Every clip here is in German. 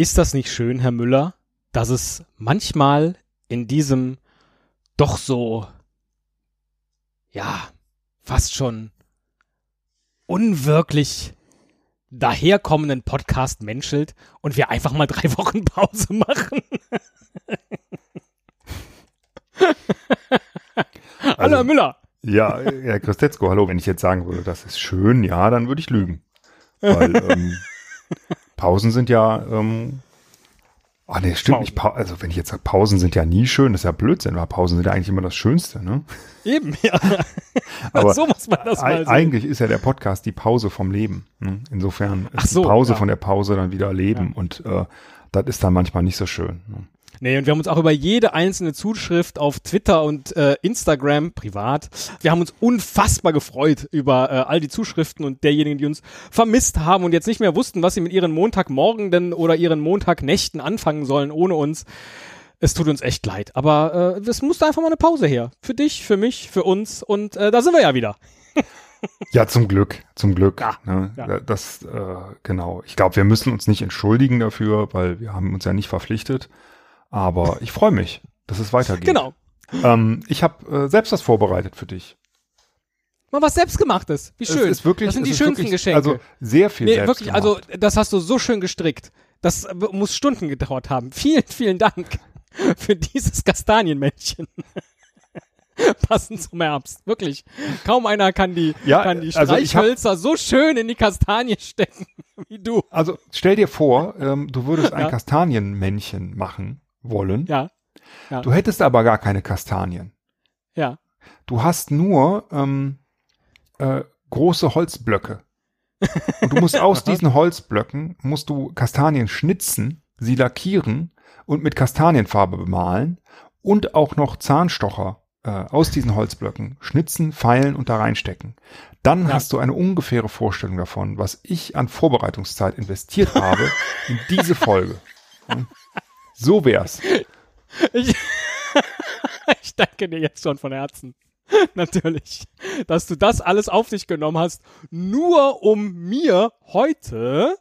Ist das nicht schön, Herr Müller, dass es manchmal in diesem doch so, ja, fast schon unwirklich daherkommenden Podcast menschelt und wir einfach mal drei Wochen Pause machen? Also, Hallo, Herr Müller. Ja, Herr Christetzko, hallo. Wenn ich jetzt sagen würde, das ist schön, ja, dann würde ich lügen. Weil ähm, Pausen sind ja, ähm, ah nee, stimmt Pausen. nicht. Pa also wenn ich jetzt sage, Pausen sind ja nie schön, das ist ja Blödsinn, weil Pausen sind ja eigentlich immer das Schönste, ne? Eben, ja. Aber so muss man das mal sehen. eigentlich ist ja der Podcast die Pause vom Leben. Ne? Insofern ist Ach so, die Pause ja. von der Pause dann wieder Leben und äh, das ist dann manchmal nicht so schön. Ne? Nee, und wir haben uns auch über jede einzelne Zuschrift auf Twitter und äh, Instagram privat, wir haben uns unfassbar gefreut über äh, all die Zuschriften und derjenigen, die uns vermisst haben und jetzt nicht mehr wussten, was sie mit ihren Montagmorgenden oder ihren Montagnächten anfangen sollen ohne uns. Es tut uns echt leid, aber äh, es musste einfach mal eine Pause her. Für dich, für mich, für uns und äh, da sind wir ja wieder. Ja, zum Glück, zum Glück. Ja, ne? ja. Das, äh, genau. Ich glaube, wir müssen uns nicht entschuldigen dafür, weil wir haben uns ja nicht verpflichtet. Aber ich freue mich, dass es weitergeht. Genau. Ähm, ich habe äh, selbst was vorbereitet für dich. Mal was selbstgemachtes. Wie schön. Es ist wirklich, das sind die schönsten wirklich, Geschenke. Also sehr viel Nee, wirklich, also das hast du so schön gestrickt. Das äh, muss Stunden gedauert haben. Vielen, vielen Dank für dieses Kastanienmännchen. Passend zum Herbst. Wirklich. Kaum einer kann die, Ja, kann die also Streichhölzer so schön in die Kastanie stecken wie du. Also stell dir vor, ähm, du würdest ein Ja. Kastanienmännchen machen wollen. Ja, Du hättest aber gar keine Kastanien. ja. Du hast nur ähm, äh, große Holzblöcke. Und du musst aus diesen Holzblöcken, musst du Kastanien schnitzen, sie lackieren und mit Kastanienfarbe bemalen und auch noch Zahnstocher äh, aus diesen Holzblöcken schnitzen, feilen und da reinstecken. Dann Ja. hast du eine ungefähre Vorstellung davon, was ich an Vorbereitungszeit investiert habe in diese Folge. So wär's. Ich, ich danke dir jetzt schon von Herzen. Natürlich, dass du das alles auf dich genommen hast, nur um mir heute.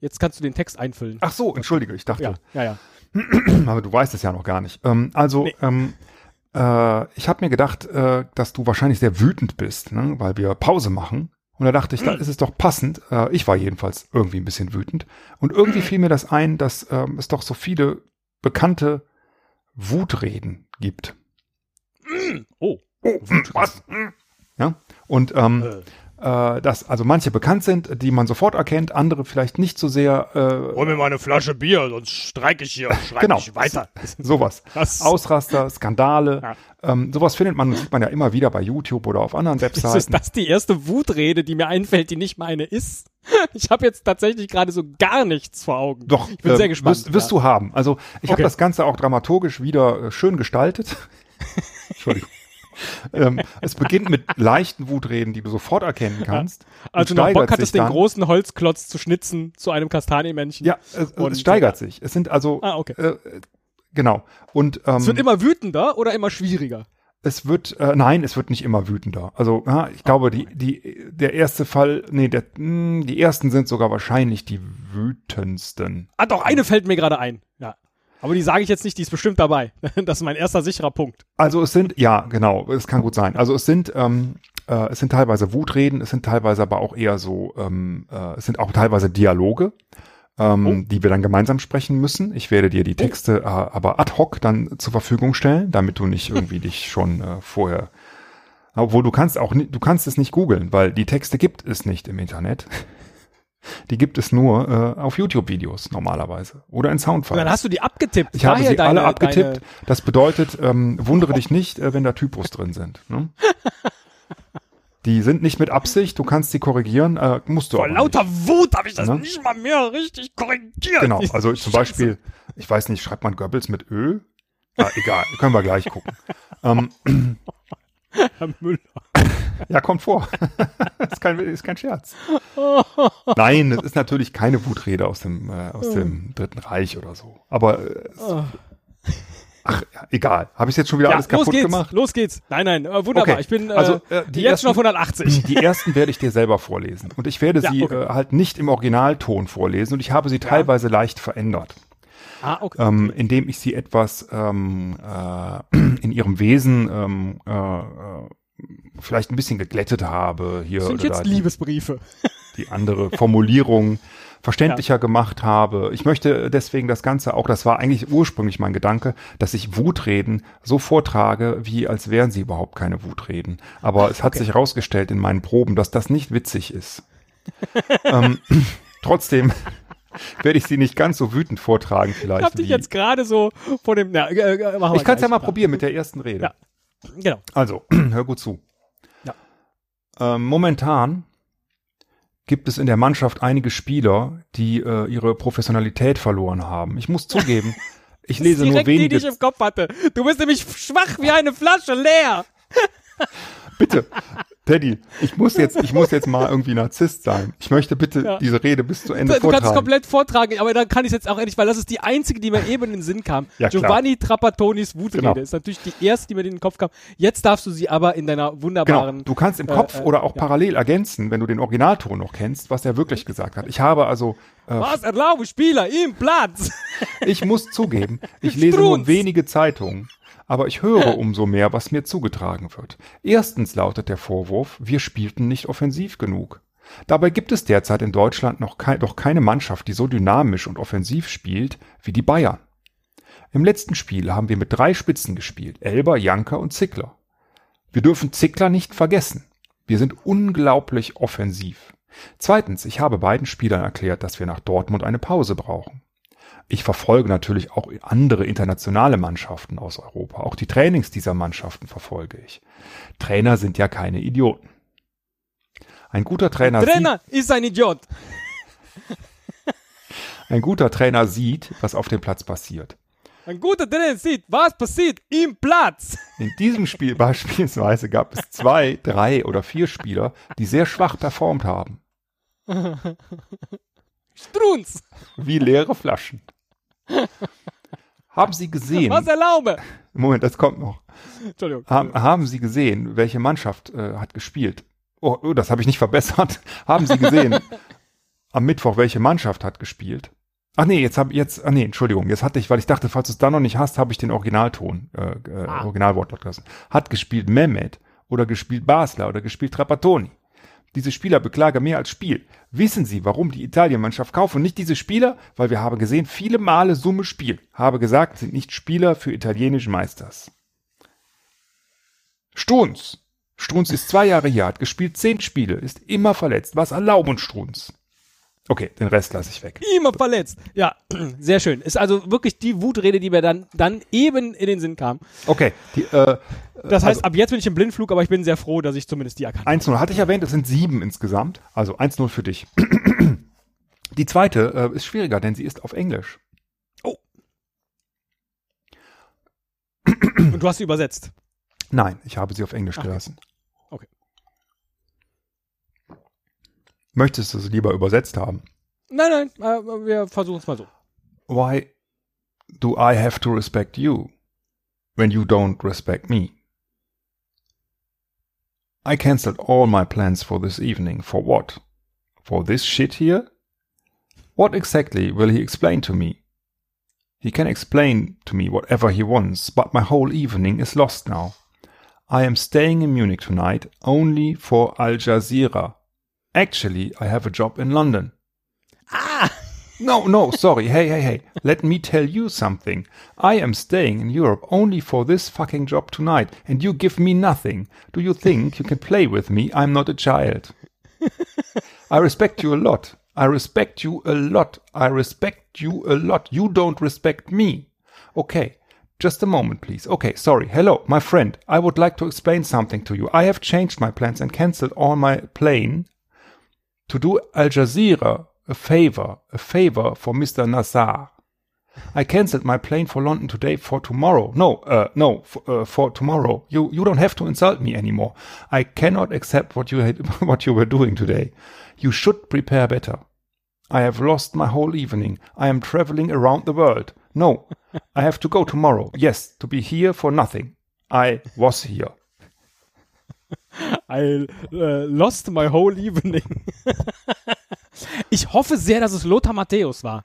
Jetzt kannst du den Text einfüllen. Ach so, entschuldige, ich dachte, ja, ja, ja. aber du weißt es ja noch gar nicht. Ähm, also, Nee. ähm, äh, ich habe mir gedacht, äh, dass du wahrscheinlich sehr wütend bist, ne? weil wir Pause machen. Und da dachte ich, da ist es doch passend. Äh, ich war jedenfalls irgendwie ein bisschen wütend. Und irgendwie fiel mir das ein, dass ähm, es doch so viele bekannte Wutreden gibt. Oh. Oh, was? Ja. Und ähm, Äh. Äh, dass also manche bekannt sind, die man sofort erkennt, andere vielleicht nicht so sehr. Äh, Hol mir mal eine Flasche Bier, sonst streik ich hier und schreib Genau. nicht weiter. sowas. Das- Ausraster, Skandale. Ja. Ähm, sowas findet man, sieht man ja immer wieder bei YouTube oder auf anderen Ist, ist Webseiten. das die erste Wutrede, die mir einfällt, die nicht meine ist? Ich habe jetzt tatsächlich gerade so gar nichts vor Augen. Doch, ich bin äh, sehr gespannt. Wirst, wirst ja. du haben. Also ich habe Okay. das Ganze auch dramaturgisch wieder äh, schön gestaltet. Entschuldigung. Ähm, es beginnt mit leichten Wutreden, die du sofort erkennen kannst. Also noch Bock hattest, sich den großen Holzklotz zu schnitzen zu einem Kastanienmännchen. Ja, es, Und, es steigert sich. Es sind also Ah, okay. äh, genau. Und ähm, Es wird immer wütender oder immer schwieriger? Es wird, äh, nein, es wird nicht immer wütender. Also, ja, ich glaube, die, die, der erste Fall, nee, der, mh, die ersten sind sogar wahrscheinlich die wütendsten. Ah, doch, eine fällt mir gerade ein. Ja. Aber die sage ich jetzt nicht, die ist bestimmt dabei. Das ist mein erster sicherer Punkt. Also es sind, ja, genau, es kann gut sein. Also es sind, ähm, äh, es sind teilweise Wutreden, es sind teilweise aber auch eher so, ähm, äh, es sind auch teilweise Dialoge, ähm, Oh. die wir dann gemeinsam sprechen müssen. Ich werde dir die Texte äh, aber ad hoc dann zur Verfügung stellen, damit du nicht irgendwie dich schon äh, vorher obwohl du kannst auch du kannst es nicht googeln, weil die Texte gibt es nicht im Internet. Die gibt es nur äh, auf YouTube-Videos normalerweise oder in Und Soundfiles. dann hast du die abgetippt. Ich habe sie deine, alle abgetippt. Deine, Das bedeutet, ähm, wundere dich nicht, äh, wenn da Typos drin sind. Ne? Die sind nicht mit Absicht, du kannst sie korrigieren, äh, musst du vor lauter nicht. Wut habe ich das Ne? nicht mal mehr richtig korrigiert. Genau, also zum Scheiße. Beispiel, ich weiß nicht, schreibt man Goebbels mit Ö? Ah, egal, können wir gleich gucken. ähm, Herr Müller. ja, kommt vor. ist, kein, ist kein Scherz. Nein, es ist natürlich keine Wutrede aus dem, äh, aus dem Dritten Reich oder so. Aber äh, es, Ach, ja, egal. Habe ich jetzt schon wieder Ja, alles los kaputt geht's, gemacht? los geht's. Nein, nein, äh, wunderbar. Okay, Ich bin äh, also, äh, die jetzt schon auf ersten- 180. Die ersten werde ich dir selber vorlesen. Und ich werde Ja, sie okay. äh, halt nicht im Originalton vorlesen und ich habe sie teilweise leicht verändert. Ah, okay. ähm, indem ich sie etwas ähm, äh, in ihrem Wesen ähm, äh, äh, vielleicht ein bisschen geglättet habe hier sind oder jetzt die, Liebesbriefe. die andere Formulierung verständlicher gemacht habe. Ich möchte deswegen das Ganze auch, das war eigentlich ursprünglich mein Gedanke, dass ich Wutreden so vortrage, wie als wären sie überhaupt keine Wutreden. Aber es hat sich herausgestellt in meinen Proben, dass das nicht witzig ist. ähm, trotzdem werde ich sie nicht ganz so wütend vortragen vielleicht. Ich hab dich jetzt gerade so vor dem. Ja, äh, äh, ich kann es ja mal probieren mit der ersten Rede. Ja. Genau. Also, hör gut zu. Ja. Ähm, momentan gibt es in der Mannschaft einige Spieler, die äh, ihre Professionalität verloren haben. Ich muss zugeben, ich lese nur Direkt die, die wenige. ich im Kopf hatte. Du bist nämlich schwach wie eine Flasche leer. Bitte, Teddy, ich muss jetzt, ich muss jetzt mal irgendwie Narzisst sein. Ich möchte bitte Ja. diese Rede bis zu Du, Ende du kannst es vortragen. komplett vortragen, aber dann kann ich es jetzt auch endlich, weil das ist die einzige, die mir eben in den Sinn kam. Ja. Giovanni Trappattonis Wutrede Genau. ist natürlich die erste, die mir in den Kopf kam. Jetzt darfst du sie aber in deiner Genau, wunderbaren. du kannst im äh, Kopf äh, oder auch ja. parallel ergänzen, wenn du den Originalton noch kennst, was er wirklich gesagt hat. Ich habe also äh, Was erlaube Spieler im Platz? Ich muss zugeben, ich lese nur Strunz. wenige Zeitungen, aber ich höre umso mehr, was mir zugetragen wird. Erstens lautet der Vorwurf, wir spielten nicht offensiv genug. Dabei gibt es derzeit in Deutschland noch kei doch keine Mannschaft, die so dynamisch und offensiv spielt wie die Bayern. Im letzten Spiel haben wir mit drei Spitzen gespielt, Elber, Janker und Zickler. Wir dürfen Zickler nicht vergessen. Wir sind unglaublich offensiv. Zweitens, ich habe beiden Spielern erklärt, dass wir nach Dortmund eine Pause brauchen. Ich verfolge natürlich auch andere internationale Mannschaften aus Europa. Auch die Trainings dieser Mannschaften verfolge ich. Trainer sind ja keine Idioten. Ein guter Trainer, Trainer ist ein Idiot. Sieht, ein guter Trainer sieht, was auf dem Platz passiert. Ein guter Trainer sieht, was passiert im Platz. In diesem Spiel beispielsweise gab es zwei, drei oder vier Spieler, die sehr schwach performt haben. Strunz. Wie leere Flaschen. Haben Sie gesehen? Was erlaube? Moment, das kommt noch. Entschuldigung. Haben, haben Sie gesehen, welche Mannschaft äh, hat gespielt? Oh, oh das habe ich nicht verbessert. haben Sie gesehen, am Mittwoch, welche Mannschaft hat gespielt? Ach nee, jetzt habe jetzt, ah nee, Entschuldigung, jetzt hatte ich, weil ich dachte, falls du es da noch nicht hast, habe ich den Originalton, äh, äh, Ah. Originalwortlaut gelassen. Hat gespielt Mehmet oder gespielt Basler oder gespielt Trapattoni. Diese Spieler beklagen mehr als Spiel. Wissen Sie, warum die Italienmannschaft kauft und nicht diese Spieler? Weil wir haben gesehen, viele Male Summe Spiel. Habe gesagt, sind nicht Spieler für italienische Meisters. Strunz. Strunz ist zwei Jahre hier, hat gespielt zehn Spiele, ist immer verletzt. Was erlauben Strunz? Okay, den Rest lasse ich weg. Immer verletzt. Ja, sehr schön. Ist also wirklich die Wutrede, die mir dann, dann eben in den Sinn kam. Okay, die, äh, Das heißt, ab jetzt bin ich im Blindflug, aber ich bin sehr froh, dass ich zumindest die erkannt habe. 1-0 hatte ich erwähnt, es sind sieben insgesamt. Also 1-0 für dich. Die zweite äh, ist schwieriger, denn sie ist auf Englisch. Und du hast sie übersetzt. Nein, ich habe sie auf Englisch Okay. gelassen. Okay. Möchtest du sie lieber übersetzt haben? Nein, nein, äh, wir versuchen es mal so. Why do I have to respect you when you don't respect me? I cancelled all my plans for this evening. For what? For this shit here? What exactly will he explain to me? He can explain to me whatever he wants, but my whole evening is lost now. I am staying in Munich tonight only for Al Jazeera. Actually, I have a job in London. Ah! No, no, sorry. Hey, hey, hey. Let me tell you something. I am staying in Europe only for this fucking job tonight, and you give me nothing. Do you think you can play with me? I'm not a child. I respect you a lot. I respect you a lot. I respect you a lot. You don't respect me. Okay. Just a moment, please. Okay, sorry. Hello, my friend. I would like to explain something to you. I have changed my plans and cancelled all my plane to do Al Jazeera a favor, a favor for Mr. Nassar. I cancelled my plane for London today for tomorrow. No, uh, no, for, uh, for tomorrow. You, you don't have to insult me anymore. I cannot accept what you had, what you were doing today. You should prepare better. I have lost my whole evening. I am traveling around the world. No, I have to go tomorrow. Yes, to be here for nothing. I was here. I äh, lost my whole evening. ich hoffe sehr, dass es Lothar Matthäus war.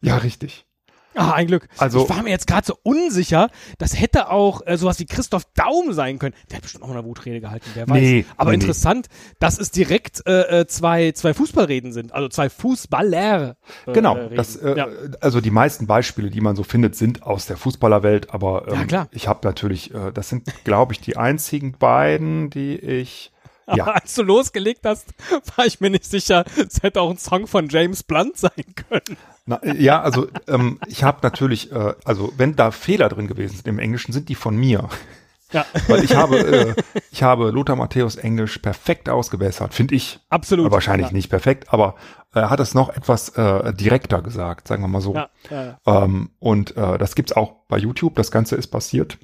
Ja, richtig. Ah, ein Glück. Also- ich war mir jetzt gerade so unsicher, das hätte auch äh, sowas wie Christoph Daum sein können. Der hat bestimmt auch eine Wutrede gehalten, wer weiß. Nee, Aber nee, interessant, dass es direkt äh, äh, zwei, zwei Fußballreden sind, also zwei Fußballer. Äh, Genau, das, äh, ja. also die meisten Beispiele, die man so findet, sind aus der Fußballerwelt, aber ähm, Ja, klar. ich habe natürlich, äh, das sind, glaube ich, die einzigen beiden, die ich, ja, Als du losgelegt hast, war ich mir nicht sicher, es hätte auch ein Song von James Blunt sein können. Na, äh, ja, also ähm, ich habe natürlich, äh, also wenn da Fehler drin gewesen sind im Englischen, sind die von mir, Ja, weil ich habe, äh, ich habe Lothar Matthäus Englisch perfekt ausgebessert, finde ich. absolut. Wahrscheinlich ja. nicht perfekt, aber er hat es noch etwas äh, direkter gesagt, sagen wir mal so. Ja, ja, ja. Ähm, und äh, das gibt's auch bei YouTube. Das Ganze ist passiert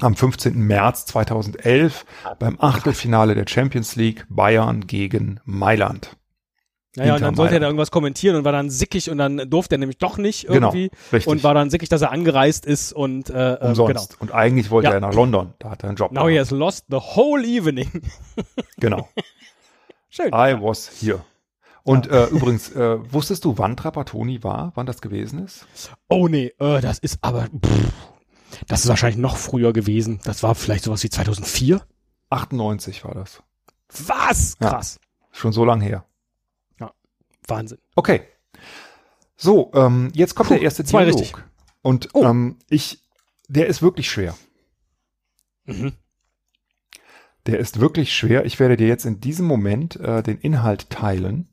am 15. März 2011 beim Achtelfinale der Champions League Bayern gegen Mailand. Naja, und dann sollte er da irgendwas kommentieren und war dann sickig und dann durfte er nämlich doch nicht Genau, irgendwie richtig. und war dann sickig, dass er angereist ist und äh, äh, Umsonst. Und eigentlich wollte Ja. er nach London. Da hat er einen Job. genau. Now he gehabt. has lost the whole evening. Genau. Schön. I was here. Und äh, übrigens, äh, wusstest du, wann Trapattoni war? Wann das gewesen ist? Oh nee, äh, das ist aber pff, das ist wahrscheinlich noch früher gewesen. Das war vielleicht sowas wie 2004. 98 war das. Was? Ja. Krass. Schon so lang her. Wahnsinn. Okay. So, ähm, jetzt kommt Puh, der erste Dialog. richtig. Und Oh. ähm, ich, der ist wirklich schwer. Mhm. Der ist wirklich schwer. Ich werde dir jetzt in diesem Moment äh, den Inhalt teilen.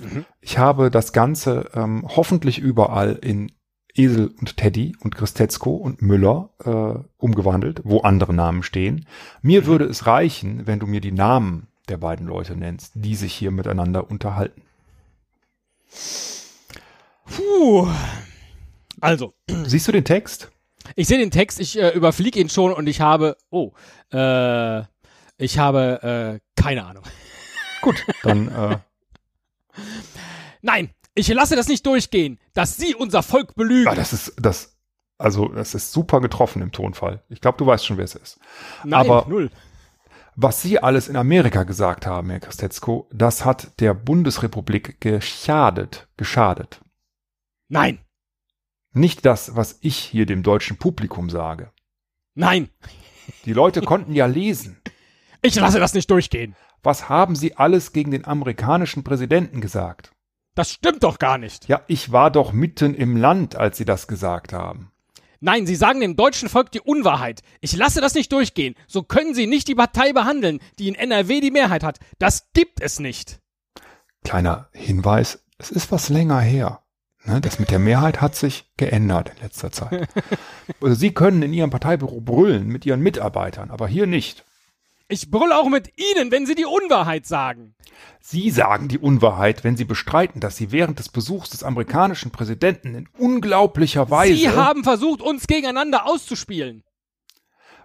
Mhm. Ich habe das Ganze ähm, hoffentlich überall in Esel und Teddy und Christetzko und Müller äh, umgewandelt, wo andere Namen stehen. Mir Mhm. würde es reichen, wenn du mir die Namen der beiden Leute nennst, die sich hier miteinander unterhalten. Puh. Also, Siehst du den Text? ich sehe den Text, ich äh, überfliege ihn schon und ich habe, oh, äh, ich habe äh, keine Ahnung. Gut, dann äh, Nein, ich lasse das nicht durchgehen, dass Sie unser Volk belügen. ah, das ist das. Also das ist super getroffen im Tonfall. Ich glaube, du weißt schon, wer es ist. Nein, aber- null. Was Sie alles in Amerika gesagt haben, Herr Christetzko, das hat der Bundesrepublik geschadet, geschadet. Nein, Nicht das, was ich hier dem deutschen Publikum sage. nein, Die Leute konnten ja lesen. ich lasse das nicht durchgehen. Was haben Sie alles gegen den amerikanischen Präsidenten gesagt? Das stimmt doch gar nicht. Ja, ich war doch mitten im Land, als Sie das gesagt haben. Nein, Sie sagen dem deutschen Volk die Unwahrheit. Ich lasse das nicht durchgehen. So können Sie nicht die Partei behandeln, die in NRW die Mehrheit hat. Das gibt es nicht. Kleiner Hinweis, es ist was länger her. Ne, das mit der Mehrheit hat sich geändert in letzter Zeit. Also Sie können in Ihrem Parteibüro brüllen mit Ihren Mitarbeitern, aber hier nicht. Ich brülle auch mit Ihnen, wenn Sie die Unwahrheit sagen. Sie sagen die Unwahrheit, wenn Sie bestreiten, dass Sie während des Besuchs des amerikanischen Präsidenten in unglaublicher Weise, Sie haben versucht, uns gegeneinander auszuspielen.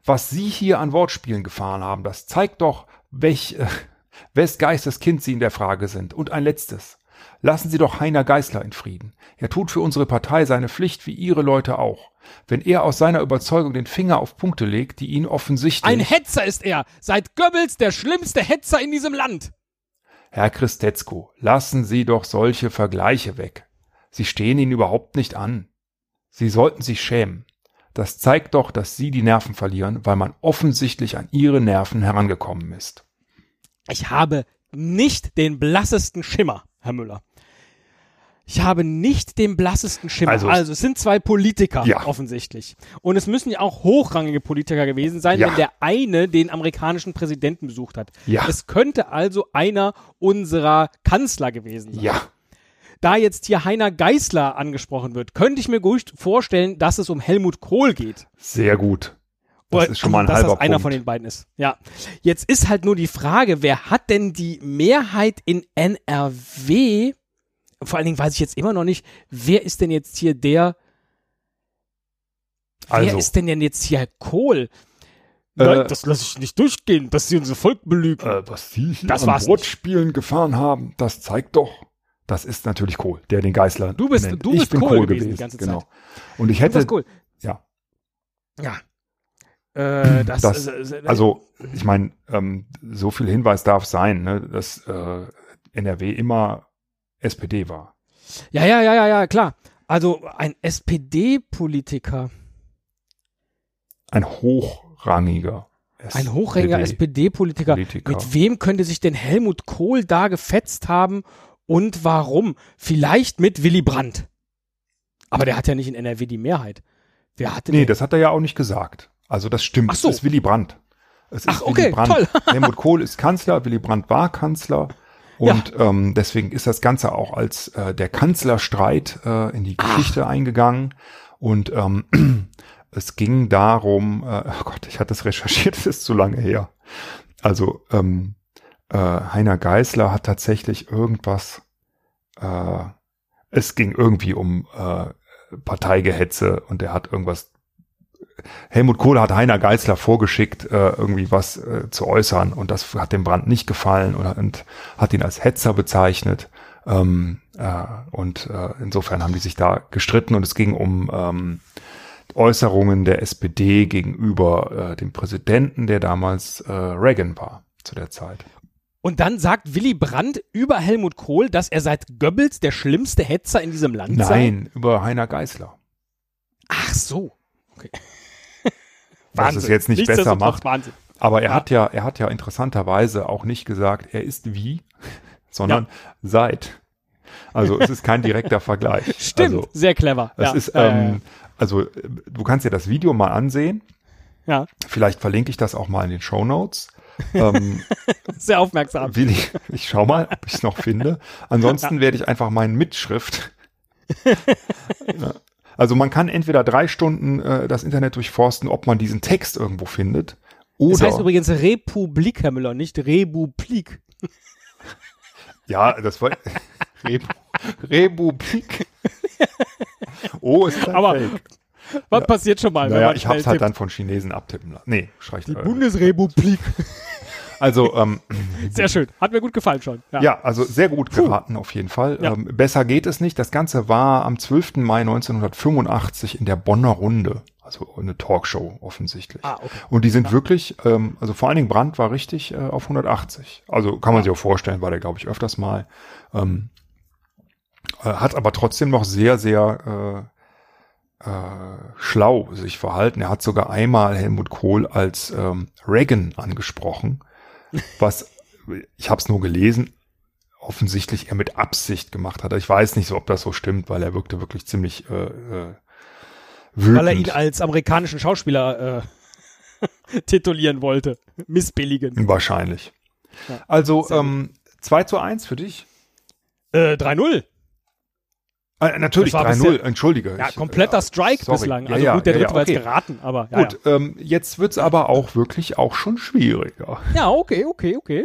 was Sie hier an Wortspielen gefahren haben, das zeigt doch, welch, äh, wes Geistes Kind Sie in der Frage sind. Und ein letztes. Lassen Sie doch Heiner Geißler in Frieden. Er tut für unsere Partei seine Pflicht, wie Ihre Leute auch. Wenn er aus seiner Überzeugung den Finger auf Punkte legt, die ihn offensichtlich... Ein Hetzer ist er. Seit Goebbels der schlimmste Hetzer in diesem Land. Herr Christetzko, lassen Sie doch solche Vergleiche weg. Sie stehen Ihnen überhaupt nicht an. Sie sollten sich schämen. Das zeigt doch, dass Sie die Nerven verlieren, weil man offensichtlich an Ihre Nerven herangekommen ist. Ich habe nicht den blassesten Schimmer, Herr Müller. Ich habe nicht den blassesten Schimmer. Also- Also, es sind zwei Politiker Ja. offensichtlich. Und es müssen ja auch hochrangige Politiker gewesen sein, Ja. wenn der eine den amerikanischen Präsidenten besucht hat. Ja. Es könnte also einer unserer Kanzler gewesen sein. Ja, Da jetzt hier Heiner Geißler angesprochen wird, könnte ich mir gut vorstellen, dass es um Helmut Kohl geht. sehr gut. Das ist schon mal ein dass halber das einer Punkt. von den beiden ist. Ja. Jetzt ist halt nur die Frage, wer hat denn die Mehrheit in NRW? Vor allen Dingen weiß ich jetzt immer noch nicht, wer ist denn jetzt hier der, wer Also, ist denn denn jetzt hier Kohl? Äh, Nein, das lasse ich nicht durchgehen, dass sie unser Volk belügen. äh, was Sie hier Das an. Wortspielen gefahren haben, das zeigt doch, Das ist natürlich Kohl, der den Geißler Du bist- nennt. du ich bist bin Kohl Kohl gewesen gewesen, die ganze genau. Zeit. Und ich hätte, cool. ja, Ja. Äh, das, Das- äh, äh, also ich meine, ähm, so viel Hinweis darf sein, ne, dass äh, NRW immer SPD war. Ja, ja, ja, ja, ja, klar. Also ein SPD-Politiker, Ein hochrangiger ein hochrangiger SPD-Politiker. Politiker. Mit wem könnte sich denn Helmut Kohl da gefetzt haben und warum? Vielleicht mit Willy Brandt. Aber der hat ja nicht in NRW die Mehrheit. Wer hatte Nee, das hat er ja auch nicht gesagt. Also das stimmt. Ach so. Es ist Willy Brandt. Es ist Ach, okay, Willy Brandt. toll. Helmut Kohl ist Kanzler, Willy Brandt war Kanzler. Und ähm, deswegen ist das Ganze auch als äh, der Kanzlerstreit äh, in die Geschichte eingegangen. Und ähm, es ging darum, äh, oh Gott, ich hatte es recherchiert, es ist zu lange her. Also ähm, äh, Heiner Geißler hat tatsächlich irgendwas, äh, es ging irgendwie um äh, Parteigehetze und er hat irgendwas Helmut Kohl hat Heiner Geißler vorgeschickt, äh, irgendwie was äh, zu äußern und das hat dem Brand nicht gefallen und, und hat ihn als Hetzer bezeichnet. Ähm, äh, und insofern haben die sich da gestritten und es ging um ähm, Äußerungen der SPD gegenüber dem Präsidenten, der damals Reagan war zu der Zeit. Und dann sagt Willy Brandt über Helmut Kohl, dass er seit Goebbels der schlimmste Hetzer in diesem Land sei. Nein, über Heiner Geißler. Ach so. Okay. Was es jetzt nicht besser macht. Wahnsinn. Aber er Ja. hat ja, er hat ja interessanterweise auch nicht gesagt, er ist wie, sondern seit. Also es ist kein direkter Vergleich. Stimmt, Also, sehr clever. es ja. ist, ja, ja, ähm, also du kannst dir das Video mal ansehen. ja. Vielleicht verlinke ich das auch mal in den Show Notes. ähm, ja, sehr aufmerksam. ich, ich schau mal, ob ich es noch finde. Ansonsten werde ich einfach meinen Mitschrift. Ja. also man kann entweder drei Stunden äh, das Internet durchforsten, ob man diesen Text irgendwo findet. Oder Das heißt übrigens Republik, Herr Müller, nicht Republik. Ja, das war Rebu Republik. Oh, ist das Aber fake. Was passiert schon mal, Naja, ich hab's halt tippt? dann von Chinesen abtippen lassen. Nee, schreibt Die äh, Bundesrepublik. Also, ähm, Sehr schön. Hat mir gut gefallen schon. Ja. ja, also sehr gut geraten auf jeden Fall. Ja. Ähm, besser geht es nicht. Das Ganze war am 12. Mai 1985 in der Bonner Runde. Also eine Talkshow offensichtlich. Ah, okay. Und die sind wirklich, ähm, also vor allen Dingen Brandt war richtig äh, auf 180. Also kann man sich auch vorstellen, war der, glaube ich, öfters mal. Ähm, äh, hat aber trotzdem noch sehr, sehr äh, äh, schlau sich verhalten. Er hat sogar einmal Helmut Kohl als ähm, Reagan angesprochen, was, ich habe es nur gelesen, offensichtlich er mit Absicht gemacht hat. Ich weiß nicht so, ob das so stimmt, weil er wirkte wirklich ziemlich äh, äh, wütend. Weil er ihn als amerikanischen Schauspieler äh, titulieren wollte. Missbilligen. Wahrscheinlich. Ja, also ähm, 2 zu 1 für dich. Äh, 3-0. Äh, natürlich Das war 3-0, bisher- entschuldige. Ja, Ich, kompletter äh, Strike sorry. bislang. Ja, Also ja, gut, der ja, dritte ja, war okay. jetzt geraten, aber ja, Gut, ähm, jetzt wird's aber auch wirklich auch schon schwieriger. ja. Ja, okay, okay, okay.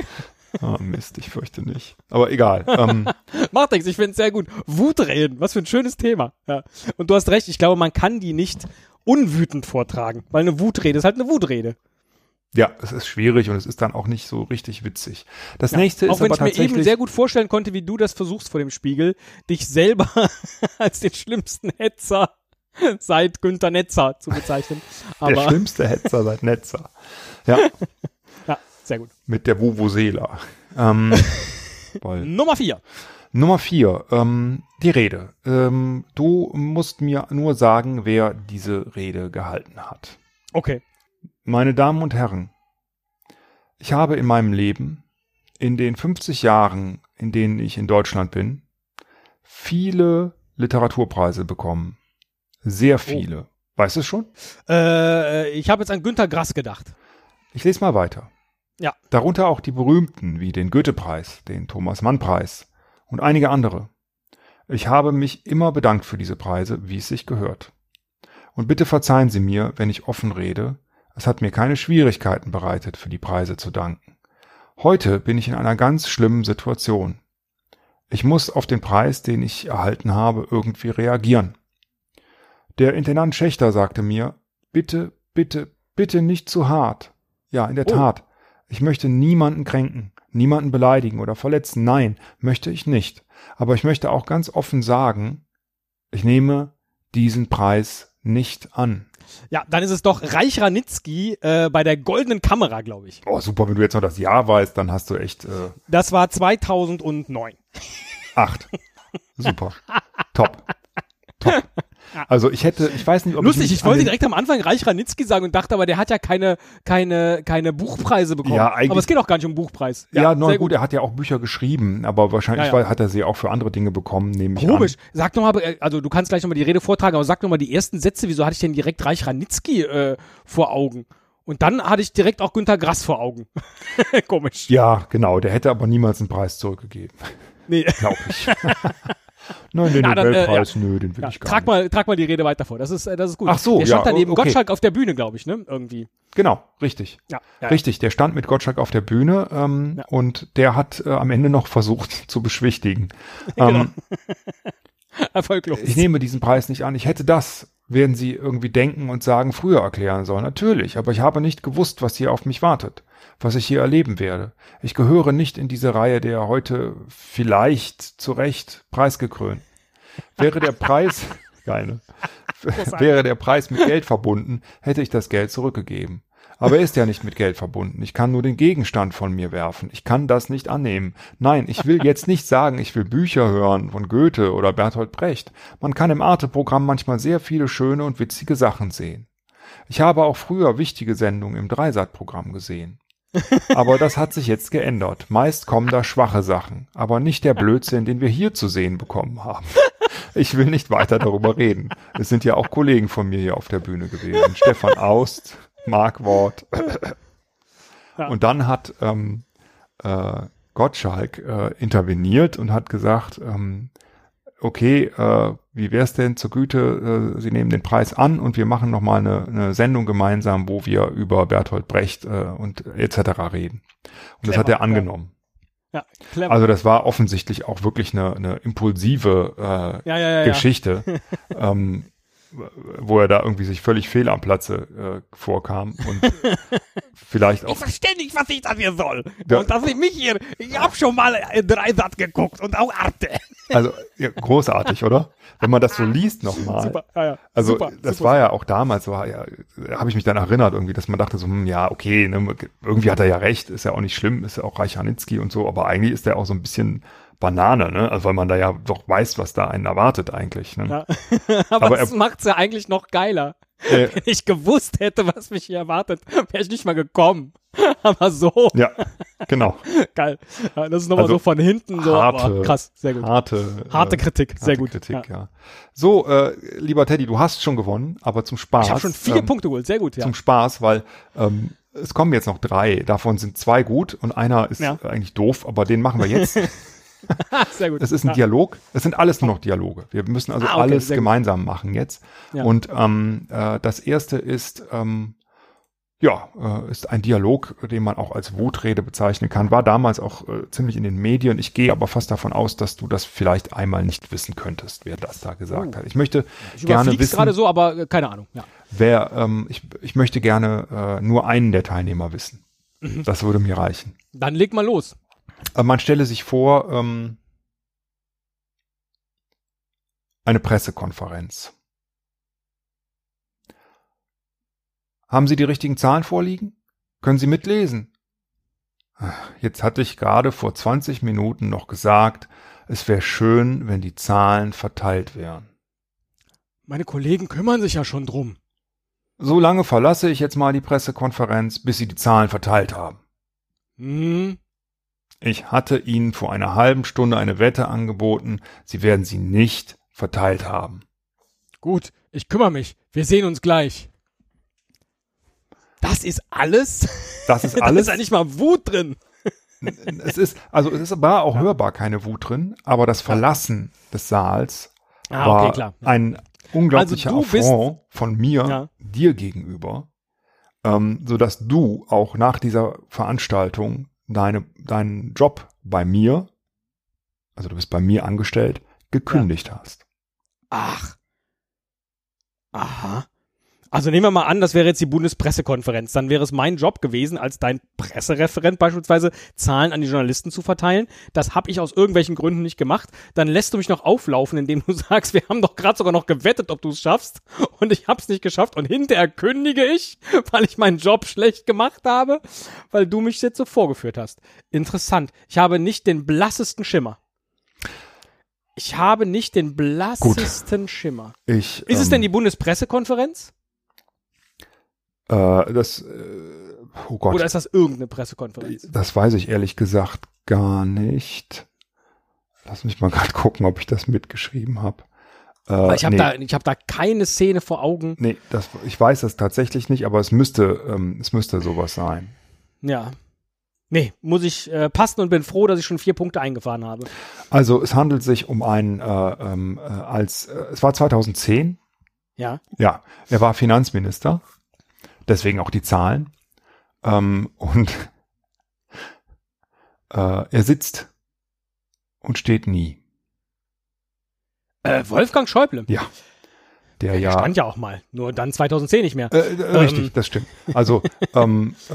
Ah, Mist, ich fürchte nicht. Aber egal. ähm, Macht nichts, ich finde es sehr gut. Wutreden, was für ein schönes Thema. Ja. Und du hast recht, ich glaube, man kann die nicht unwütend vortragen, weil eine Wutrede ist halt eine Wutrede. Ja, es ist schwierig und es ist dann auch nicht so richtig witzig. Das Ja. nächste Auch ist wenn aber ich mir eben sehr gut vorstellen konnte, wie du das versuchst vor dem Spiegel, dich selber als den schlimmsten Hetzer seit Günther Netzer zu bezeichnen. der Aber schlimmste Hetzer seit Netzer. Ja, ja, sehr gut. mit der Vuvuzela. Ähm. Nummer vier. Nummer vier, ähm, die Rede. Ähm, du musst mir nur sagen, wer diese Rede gehalten hat. Okay. Meine Damen und Herren, ich habe in meinem Leben, in den 50 Jahren, in denen ich in Deutschland bin, viele Literaturpreise bekommen. Sehr viele. Weißt du es schon? Äh, ich habe jetzt an Günther Grass gedacht. Ich lese mal weiter. Ja. Darunter auch die berühmten wie den Goethe-Preis, den Thomas-Mann-Preis und einige andere. Ich habe mich immer bedankt für diese Preise, wie es sich gehört. Und bitte verzeihen Sie mir, wenn ich offen rede, es hat mir keine Schwierigkeiten bereitet, für die Preise zu danken. Heute bin ich in einer ganz schlimmen Situation. Ich muss auf den Preis, den ich erhalten habe, irgendwie reagieren. Der Intendant Schächter sagte mir, bitte, bitte, bitte nicht zu hart. Ja, in der Oh. Tat. Ich möchte niemanden kränken. niemanden beleidigen oder verletzen. Nein, möchte ich nicht. Aber ich möchte auch ganz offen sagen, ich nehme diesen Preis nicht an. Ja, dann ist es doch Reich Ranitzky äh, bei der Goldenen Kamera, glaube ich. Oh, super, wenn du jetzt noch das Jahr weißt, dann hast du echt. Äh, Das war 2009. acht. Super. Top. Top. Also ich hätte, ich weiß nicht, ob Lustig, ich, ich wollte direkt am Anfang Reich Ranitzky sagen und dachte aber, der hat ja keine, keine, keine Buchpreise bekommen. Ja, eigentlich- aber es geht auch gar nicht um Buchpreis. Ja, na sehr gut, er hat ja auch Bücher geschrieben, aber wahrscheinlich Ja, ja. hat er sie auch für andere Dinge bekommen, nehme ich Komisch. an. Sag nochmal, also du kannst gleich nochmal die Rede vortragen, aber sag nochmal die ersten Sätze. Wieso hatte ich denn direkt Reich Ranitzky äh, vor Augen? Und dann hatte ich direkt auch Günter Grass vor Augen. Komisch. Ja, genau, der hätte aber niemals einen Preis zurückgegeben, Nee. glaube ich. Nein, den Na, dann, äh, Nobelpreis, nö, den will Ja, ich gar trag nicht. mal, trag mal die Rede weiter vor. Das ist, äh, das ist gut. Ach so, Der stand ja, da neben okay. Gottschalk auf der Bühne, glaube ich, ne? Irgendwie. Genau, richtig. Ja. ja Richtig, der stand mit Gottschalk auf der Bühne ähm, Ja. und der hat äh, am Ende noch versucht zu beschwichtigen. Genau. Ähm, Ja. Erfolglos. ich nehme diesen Preis nicht an. Ich hätte das, werden Sie irgendwie denken und sagen, früher erklären sollen. Natürlich, aber ich habe nicht gewusst, was hier auf mich wartet, was ich hier erleben werde. Ich gehöre nicht in diese Reihe der heute vielleicht zu Recht preisgekrönt. Wäre der Preis, keine, wäre der Preis mit Geld verbunden, hätte ich das Geld zurückgegeben. Aber er ist ja nicht mit Geld verbunden. Ich kann nur den Gegenstand von mir werfen. Ich kann das nicht annehmen. Nein, ich will jetzt nicht sagen, ich will Bücher hören von Goethe oder Bertolt Brecht. Man kann im Arte-Programm manchmal sehr viele schöne und witzige Sachen sehen. Ich habe auch früher wichtige Sendungen im Dreisat-Programm gesehen. Aber das hat sich jetzt geändert. Meist kommen da schwache Sachen, aber nicht der Blödsinn, den wir hier zu sehen bekommen haben. Ich will nicht weiter darüber reden. Es sind ja auch Kollegen von mir hier auf der Bühne gewesen. Stefan Aust, Mark Wort. Und dann hat ähm, äh, Gottschalk äh, interveniert und hat gesagt, ähm, okay, äh, wie wär's denn zur Güte, äh, Sie nehmen den Preis an und wir machen nochmal eine, eine Sendung gemeinsam, wo wir über Bertolt Brecht äh, und etc. reden. Und das hat Clever, er angenommen. Ja, clever. Also das war offensichtlich auch wirklich eine, eine impulsive äh, ja, ja, ja, ja. Geschichte, ähm, wo er da irgendwie sich völlig fehl am Platze äh, vorkam und vielleicht auch Ich verstehe nicht, was ich das hier soll. Ja. Und dass ich mich hier, ich hab schon mal in Dreisat geguckt und auch Arte. also ja, großartig, oder? Wenn man das so liest nochmal. Super, ja, ja. Also super, das super. war ja auch damals, war ja, habe ich mich dann erinnert irgendwie, dass man dachte so, hm, ja, okay, ne, irgendwie hat er ja recht, ist ja auch nicht schlimm, ist ja auch Reich Hanitzky und so, aber eigentlich ist der auch so ein bisschen Banane, ne? Also weil man da ja doch weiß, was da einen erwartet eigentlich. Ne? Ja. Aber, Aber das macht's ja eigentlich noch geiler. Äh, Wenn ich gewusst hätte, was mich hier erwartet, wäre ich nicht mal gekommen. Aber so, ja, genau. geil. Ja, das ist nochmal Also so von hinten so, harte- krass, sehr gut. Harte, Harte äh, Kritik, sehr harte gut. Kritik, ja. ja. So, äh, lieber Teddy, du hast schon gewonnen, aber zum Spaß. Ich habe schon vier ähm, Punkte geholt, sehr gut, ja. Zum Spaß, weil ähm, es kommen jetzt noch drei. Davon sind zwei gut und einer ist Ja. eigentlich doof, aber den machen wir jetzt. sehr gut. Es ist ein ja. Dialog. Es sind alles nur noch Dialoge. Wir müssen also Ah, okay, alles sehr gut. gemeinsam machen jetzt. Ja. Und ähm, äh, das erste ist, ähm, ja, äh, ist ein Dialog, den man auch als Wutrede bezeichnen kann. War damals auch äh, ziemlich in den Medien. Ich gehe aber fast davon aus, dass du das vielleicht einmal nicht wissen könntest, wer das da gesagt Oh. hat. Ich möchte Ich gerne wissen, gerade so, aber äh, keine Ahnung. Ja. wer, ähm, ich, ich möchte gerne äh, nur einen der Teilnehmer wissen. Mhm. Das würde mir reichen. Dann leg mal los. Man stelle sich vor, ähm, eine Pressekonferenz. Haben Sie die richtigen Zahlen vorliegen? Können Sie mitlesen? Jetzt hatte ich gerade vor 20 Minuten noch gesagt, es wäre schön, wenn die Zahlen verteilt wären. Meine Kollegen kümmern sich ja schon drum. So lange verlasse ich jetzt mal die Pressekonferenz, bis Sie die Zahlen verteilt haben. Hm, Ich hatte Ihnen vor einer halben Stunde eine Wette angeboten, Sie werden sie nicht verteilt haben. gut, ich kümmere mich. Wir sehen uns gleich. Das ist alles? Das ist Da alles. ist ja nicht mal Wut drin. es ist, also es ist, war auch hörbar keine Wut drin, aber das Verlassen des Saals Ah, war okay. Ja. ein unglaublicher Also Affront von mir Ja. dir gegenüber, ähm, so dass du auch nach dieser Veranstaltung deine, deinen Job bei mir, also du bist bei mir angestellt, gekündigt hast. Ach. Aha. Also nehmen wir mal an, das wäre jetzt die Bundespressekonferenz. Dann wäre es mein Job gewesen, als dein Pressereferent beispielsweise Zahlen an die Journalisten zu verteilen. Das habe ich aus irgendwelchen Gründen nicht gemacht. Dann lässt du mich noch auflaufen, indem du sagst, wir haben doch gerade sogar noch gewettet, ob du es schaffst. Und ich habe es nicht geschafft. Und hinterher kündige ich, weil ich meinen Job schlecht gemacht habe, weil du mich jetzt so vorgeführt hast. Interessant. Ich habe nicht den blassesten Schimmer. Ich habe nicht den blassesten Schimmer. Ich, Ist es ähm, denn die Bundespressekonferenz? Äh, das, äh, oh Gott, Oder ist das irgendeine Pressekonferenz? das weiß ich ehrlich gesagt gar nicht. Lass mich mal gerade gucken, ob ich das mitgeschrieben habe. Äh, ich habe nee, da, ich habe da keine Szene vor Augen. nee, das, ich weiß das tatsächlich nicht, aber es müsste, ähm, es müsste sowas sein. Ja. Nee, muss ich äh, passen und bin froh, dass ich schon vier Punkte eingefahren habe. Also es handelt sich um einen, äh, ähm, äh, als, äh, es war 2010, Ja. ja, er war Finanzminister, deswegen auch die Zahlen. Ähm, und äh, er sitzt und steht nie. Äh, Wolfgang Schäuble. Ja. Der Der ja. stand ja auch mal. Nur dann 2010 nicht mehr. Äh, äh, richtig, Ähm. das stimmt. Also, ähm, äh,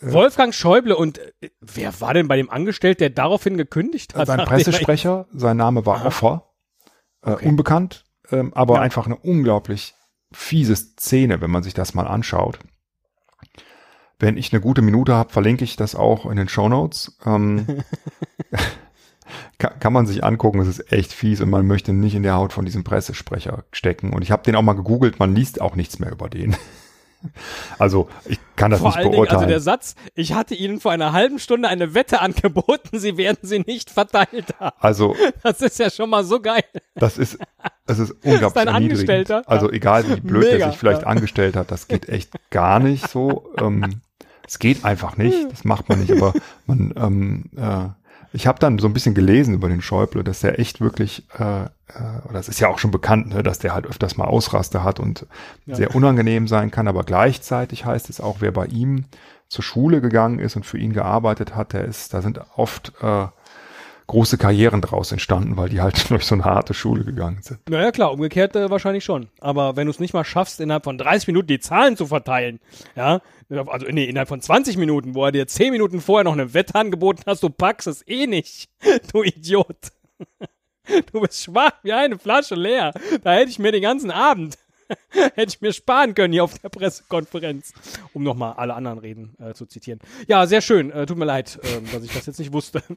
Wolfgang Schäuble und äh, wer war denn bei dem angestellt, der daraufhin gekündigt hat? sein er- Pressesprecher, sein Name war Aha. Offer, äh, Okay. unbekannt, ähm, aber Ja. einfach eine unglaublich fiese Szene, wenn man sich das mal anschaut. Wenn ich eine gute Minute habe, verlinke ich das auch in den Show Notes. Ähm, kann, kann man sich angucken, es ist echt fies und man möchte nicht in der Haut von diesem Pressesprecher stecken. Und ich habe den auch mal gegoogelt, man liest auch nichts mehr über den. Also ich kann das Vor nicht allen Dingen, beurteilen. also der Satz, ich hatte Ihnen vor einer halben Stunde eine Wette angeboten, Sie werden sie nicht verteilt haben. also Das ist ja schon mal so geil. Das ist, das ist unglaublich ein erniedrigend. Angestellter? Also egal wie blöd der Mega, sich vielleicht ja. angestellt hat, das geht echt gar nicht so. Ähm, es geht einfach nicht, das macht man nicht. Aber man, ähm, äh, ich habe dann so ein bisschen gelesen über den Schäuble, dass der echt wirklich, äh, äh, oder das ist ja auch schon bekannt, ne, dass der halt öfters mal Ausraste hat und Ja. sehr unangenehm sein kann. Aber gleichzeitig heißt es auch, wer bei ihm zur Schule gegangen ist und für ihn gearbeitet hat, der ist, da sind oft äh, große Karrieren draus entstanden, weil die halt durch so eine harte Schule gegangen sind. Naja, klar, umgekehrt äh, wahrscheinlich schon. Aber wenn du es nicht mal schaffst, innerhalb von 30 Minuten die Zahlen zu verteilen, ja, also nee, innerhalb von 20 Minuten, wo er dir 10 Minuten vorher noch eine Wette angeboten hast, du packst es eh nicht, du Idiot. Du bist schwach wie eine Flasche leer. Da hätte ich mir den ganzen Abend, hätte ich mir sparen können hier auf der Pressekonferenz, um nochmal alle anderen Reden äh, zu zitieren. Ja, sehr schön. Äh, tut mir leid, äh, dass ich das jetzt nicht wusste.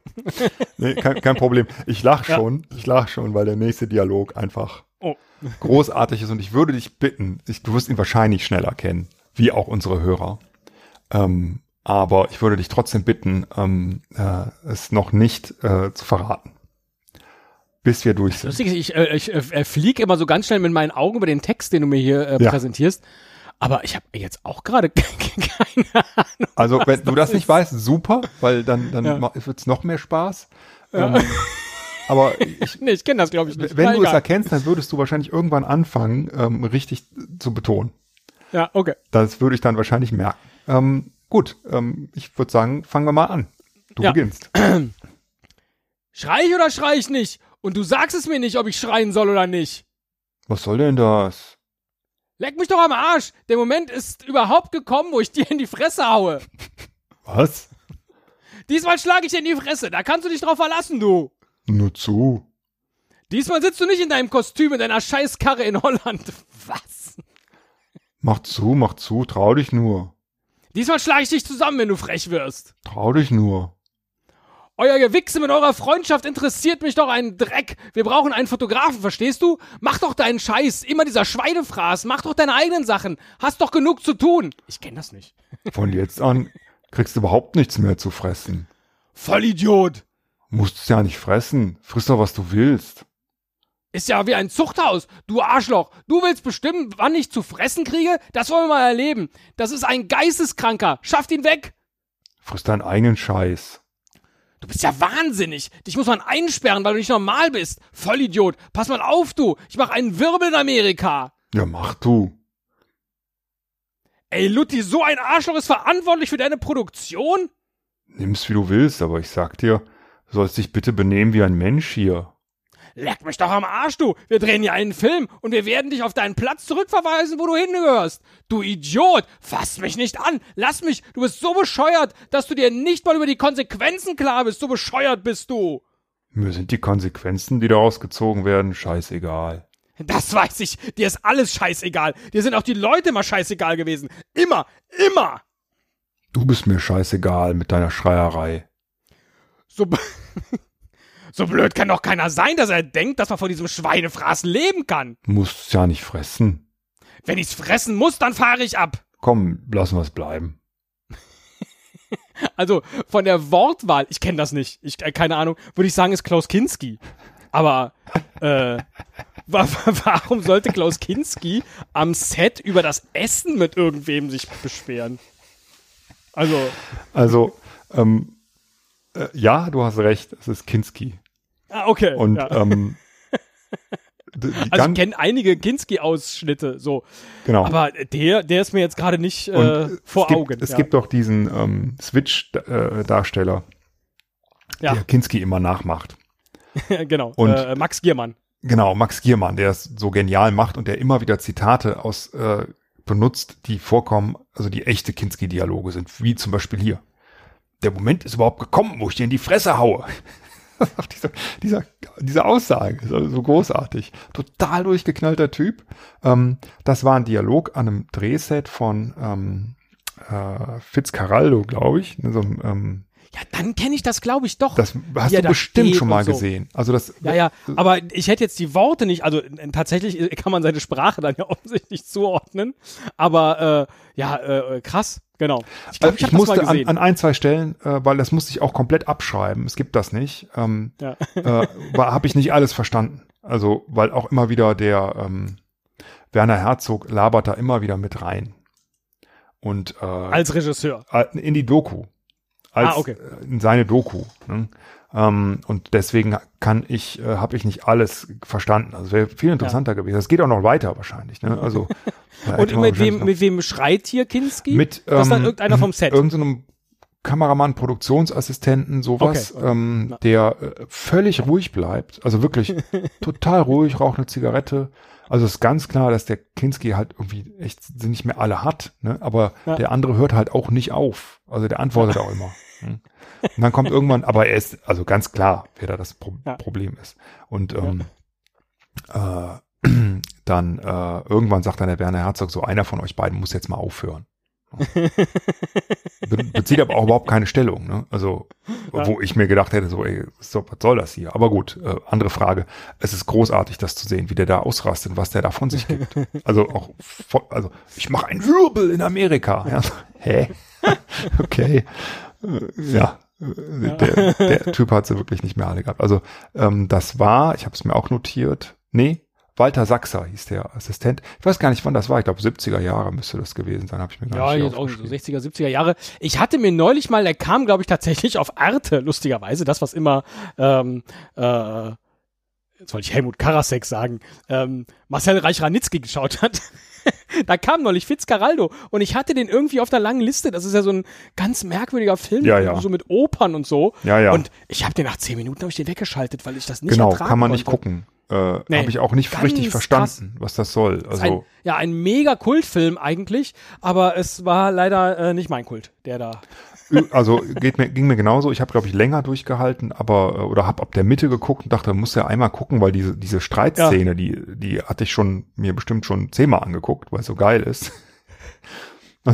Nee, kein, kein Problem. Ich lach Ja. schon, ich lach schon, weil der nächste Dialog einfach Oh. großartig ist und ich würde dich bitten, ich, du wirst ihn wahrscheinlich schneller kennen, wie auch unsere Hörer. Ähm, aber ich würde dich trotzdem bitten, ähm, äh, es noch nicht äh, zu verraten. Bis wir durch sind. Lustig, ist, ich, äh, ich äh, fliege immer so ganz schnell mit meinen Augen über den Text, den du mir hier äh, Ja. präsentierst. Aber ich habe jetzt auch gerade keine Ahnung. Also, wenn du das das nicht ist. weißt, super, weil dann, dann Ja. wird's noch mehr Spaß. Ähm, aber ich, Nee, ich kenne das, glaube ich, nicht. wenn Na, du es egal. erkennst, dann würdest du wahrscheinlich irgendwann anfangen, ähm, richtig zu betonen. Ja, okay. Das würde ich dann wahrscheinlich merken. Ähm, gut, ähm, ich würde sagen, fangen wir mal an. Du Ja. beginnst. Schrei ich oder schrei ich nicht? Und du sagst es mir nicht, ob ich schreien soll oder nicht. Was soll denn das? Leck mich doch am Arsch. Der Moment ist überhaupt gekommen, wo ich dir in die Fresse haue. Was? Diesmal schlage ich dir in die Fresse. Da kannst du dich drauf verlassen, du. Nur zu. Diesmal sitzt du nicht in deinem Kostüm in deiner Scheißkarre in Holland. Was? Mach zu, mach zu, trau dich nur. Diesmal schlage ich dich zusammen, wenn du frech wirst. Trau dich nur. Euer Gewichse mit eurer Freundschaft interessiert mich doch einen Dreck. Wir brauchen einen Fotografen, verstehst du? Mach doch deinen Scheiß. Immer dieser Schweinefraß. Mach doch deine eigenen Sachen. Hast doch genug zu tun. Ich kenn das nicht. Von jetzt an kriegst du überhaupt nichts mehr zu fressen. Vollidiot. Musst es ja nicht fressen. Friss doch, was du willst. Ist ja wie ein Zuchthaus. Du Arschloch. Du willst bestimmen, wann ich zu fressen kriege? Das wollen wir mal erleben. Das ist ein Geisteskranker. Schafft ihn weg. Friss deinen eigenen Scheiß. Du bist ja wahnsinnig. Dich muss man einsperren, weil du nicht normal bist. Vollidiot. Pass mal auf, du. Ich mach einen Wirbel in Amerika. Ja, mach du. Ey, Lutti, so ein Arschloch ist verantwortlich für deine Produktion? Nimm's wie du willst, aber ich sag dir, du sollst dich bitte benehmen wie ein Mensch hier. Leck mich doch am Arsch, du. Wir drehen hier einen Film und wir werden dich auf deinen Platz zurückverweisen, wo du hingehörst. Du Idiot. Fass mich nicht an. Lass mich. Du bist so bescheuert, dass du dir nicht mal über die Konsequenzen klar bist. So bescheuert bist du. Mir sind die Konsequenzen, die daraus gezogen werden, scheißegal. Das weiß ich. Dir ist alles scheißegal. Dir sind auch die Leute immer scheißegal gewesen. Immer. Immer. Du bist mir scheißegal mit deiner Schreierei. So, so blöd kann doch keiner sein, dass er denkt, dass man von diesem Schweinefraß leben kann. Musst ja nicht fressen. Wenn ich's fressen muss, dann fahre ich ab. Komm, lassen wir's bleiben. Also von der Wortwahl, ich kenne das nicht, ich äh, keine Ahnung, würde ich sagen, ist Klaus Kinski. Aber äh, wa warum sollte Klaus Kinski am Set über das Essen mit irgendwem sich beschweren? Also Also, ähm, äh, ja, du hast recht, es ist Kinski. ah, okay. Und ja. ähm, also ich kenne einige Kinski-Ausschnitte, so. genau. Aber der, der ist mir jetzt gerade nicht äh, vor gibt, Augen. Es ja. gibt doch diesen ähm, Switch-Darsteller, ja, der Kinski immer nachmacht. genau. Und- äh, Max Giermann. Genau, Max Giermann, der es so genial macht und der immer wieder Zitate aus äh, benutzt, die vorkommen, also die echte Kinski-Dialoge sind, wie zum Beispiel hier. Der Moment ist überhaupt gekommen, wo ich dir in die Fresse haue. Auch dieser, dieser, diese Aussage ist also so großartig. Total durchgeknallter Typ. Ähm, das war ein Dialog an einem Drehset von ähm, äh, Fitzcarraldo, glaube ich. Ne, so, einem, ähm, Ja, dann kenne ich das, glaube ich, doch. das hast du bestimmt schon mal so. gesehen. Also das, Ja, ja, aber ich hätte jetzt die Worte nicht, also äh, tatsächlich äh, kann man seine Sprache dann ja offensichtlich zuordnen, aber äh, ja, äh, krass, genau. Ich glaube, ich, ich das musste an, an ein, zwei Stellen, äh, weil das musste ich auch komplett abschreiben. Es gibt das nicht. Ähm, ja. äh, habe ich nicht alles verstanden. Also, weil auch immer wieder der ähm, Werner Herzog labert da immer wieder mit rein. Und äh, Als Regisseur. in die Doku. Als, Ah, okay. äh, In seine Doku. Ne? Ähm, und deswegen kann ich, äh, habe ich nicht alles verstanden. Also wäre viel interessanter gewesen. Das geht auch noch weiter wahrscheinlich. Ne? Also Und mit wem, mit wem schreit hier Kinski? mit das ist dann ähm, irgendeiner vom Set. Irgendeinem Kameramann, Produktionsassistenten, sowas, Okay, ähm, der äh, völlig ruhig bleibt. Also wirklich total ruhig, raucht eine Zigarette. Also ist ganz klar, dass der Kinski halt irgendwie echt sie nicht mehr alle hat, ne? aber Ja. der andere hört halt auch nicht auf. Also der antwortet auch immer. ne? Und dann kommt irgendwann, aber er ist also ganz klar, wer da das Pro Ja. Problem ist. Und ähm, äh, dann äh, irgendwann sagt dann der Werner Herzog, so einer von euch beiden muss jetzt mal aufhören. Be bezieht aber auch überhaupt keine Stellung. Ne? Also, Ja. wo ich mir gedacht hätte, so, ey, so, was soll das hier? Aber gut, äh, andere Frage. Es ist großartig, das zu sehen, wie der da ausrastet und was der da von sich gibt. Also auch, vo- also ich mache einen Wirbel in Amerika. Ja? Hä? okay. Äh, ja. Der, der Typ hat sie wirklich nicht mehr alle gehabt. Also ähm, das war, ich habe es mir auch notiert, nee, Walter Sachser hieß der Assistent. Ich weiß gar nicht, wann das war. Ich glaube, 70er Jahre müsste das gewesen sein. Habe ich mir gar Ja, nicht jetzt auch so aufgeschrieben. 60er, 70er Jahre. Ich hatte mir neulich mal, der kam, glaube ich, tatsächlich auf Arte, lustigerweise, das, was immer, ähm, äh, jetzt wollte ich Helmut Karasek sagen, ähm, Marcel Reich-Ranitzky geschaut hat. da kam neulich Fitzcarraldo und ich hatte den irgendwie auf der langen Liste. Das ist ja so ein ganz merkwürdiger Film, Ja, ja. so mit Opern und so. Ja, ja. Und ich habe den nach zehn Minuten hab ich den weggeschaltet, weil ich das nicht genau, ertragen kann man nicht konnte. gucken. Äh, Nee, Habe ich auch nicht richtig verstanden, was das soll. Ist ein, Also ja, ein mega Kultfilm eigentlich, aber es war leider äh, nicht mein Kult, der da. Also geht mir, ging mir genauso. Ich habe, glaube ich, länger durchgehalten, aber äh, oder habe ab der Mitte geguckt und dachte, muss ja einmal gucken, weil diese diese Streitszene, die die hatte ich schon mir bestimmt schon zehnmal angeguckt, weil es so geil ist.